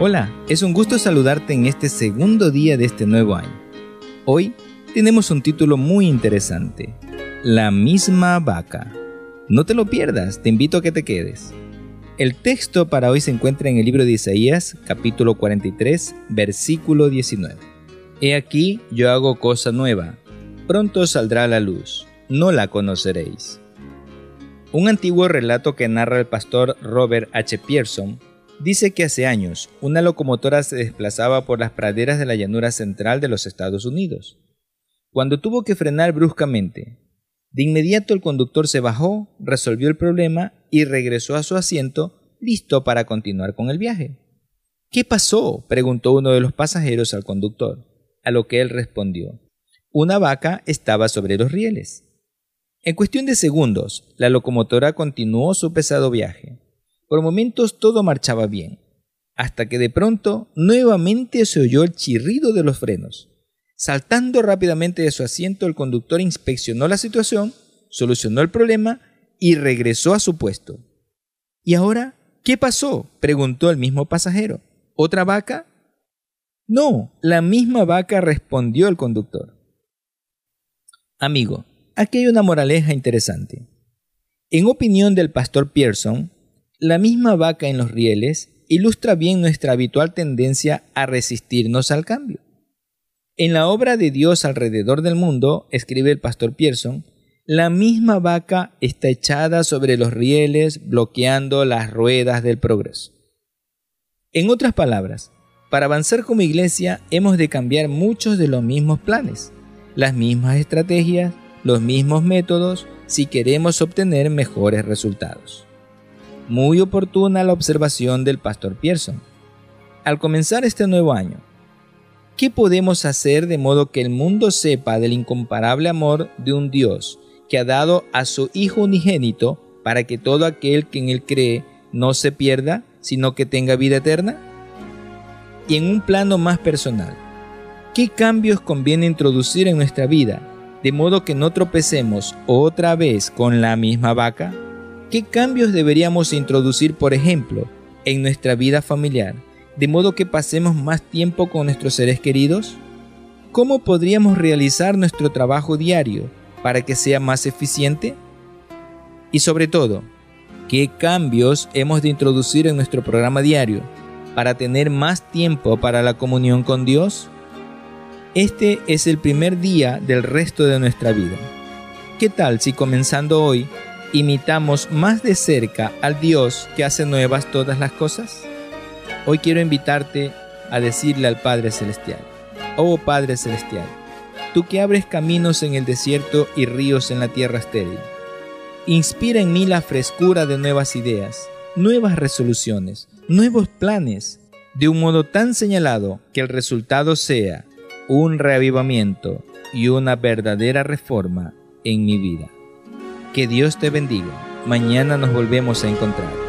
Hola, es un gusto saludarte en este segundo día de este nuevo año. Hoy tenemos un título muy interesante, La misma vaca. No te lo pierdas, te invito a que te quedes. El texto para hoy se encuentra en el libro de Isaías, capítulo 43, versículo 19. He aquí yo hago cosa nueva, pronto saldrá la luz, no la conoceréis. Un antiguo relato que narra el pastor Robert H. Pearson dice que hace años una locomotora se desplazaba por las praderas de la llanura central de los Estados Unidos. Cuando tuvo que frenar bruscamente, de inmediato el conductor se bajó, resolvió el problema y regresó a su asiento, listo para continuar con el viaje. ¿Qué pasó? preguntó uno de los pasajeros al conductor, a lo que él respondió. Una vaca estaba sobre los rieles. En cuestión de segundos, la locomotora continuó su pesado viaje. Por momentos todo marchaba bien, hasta que de pronto nuevamente se oyó el chirrido de los frenos. Saltando rápidamente de su asiento, el conductor inspeccionó la situación, solucionó el problema y regresó a su puesto. ¿Y ahora qué pasó? preguntó el mismo pasajero. ¿Otra vaca? No, la misma vaca respondió el conductor. Amigo, aquí hay una moraleja interesante. En opinión del pastor Pearson, la misma vaca en los rieles ilustra bien nuestra habitual tendencia a resistirnos al cambio. En la obra de Dios alrededor del mundo, escribe el pastor Pearson, la misma vaca está echada sobre los rieles bloqueando las ruedas del progreso. En otras palabras, para avanzar como iglesia hemos de cambiar muchos de los mismos planes, las mismas estrategias, los mismos métodos si queremos obtener mejores resultados. Muy oportuna la observación del pastor Pearson. Al comenzar este nuevo año, ¿qué podemos hacer de modo que el mundo sepa del incomparable amor de un Dios que ha dado a su Hijo unigénito para que todo aquel que en él cree no se pierda, sino que tenga vida eterna? Y en un plano más personal, ¿qué cambios conviene introducir en nuestra vida de modo que no tropecemos otra vez con la misma vaca? ¿Qué cambios deberíamos introducir, por ejemplo, en nuestra vida familiar, de modo que pasemos más tiempo con nuestros seres queridos? ¿Cómo podríamos realizar nuestro trabajo diario para que sea más eficiente? Y sobre todo, ¿qué cambios hemos de introducir en nuestro programa diario para tener más tiempo para la comunión con Dios? Este es el primer día del resto de nuestra vida. ¿Qué tal si comenzando hoy imitamos más de cerca al Dios que hace nuevas todas las cosas? Hoy quiero invitarte a decirle al Padre Celestial, oh Padre Celestial, tú que abres caminos en el desierto y ríos en la tierra estéril, inspira en mí la frescura de nuevas ideas, nuevas resoluciones, nuevos planes, de un modo tan señalado que el resultado sea un reavivamiento y una verdadera reforma en mi vida. Que Dios te bendiga. Mañana nos volvemos a encontrar.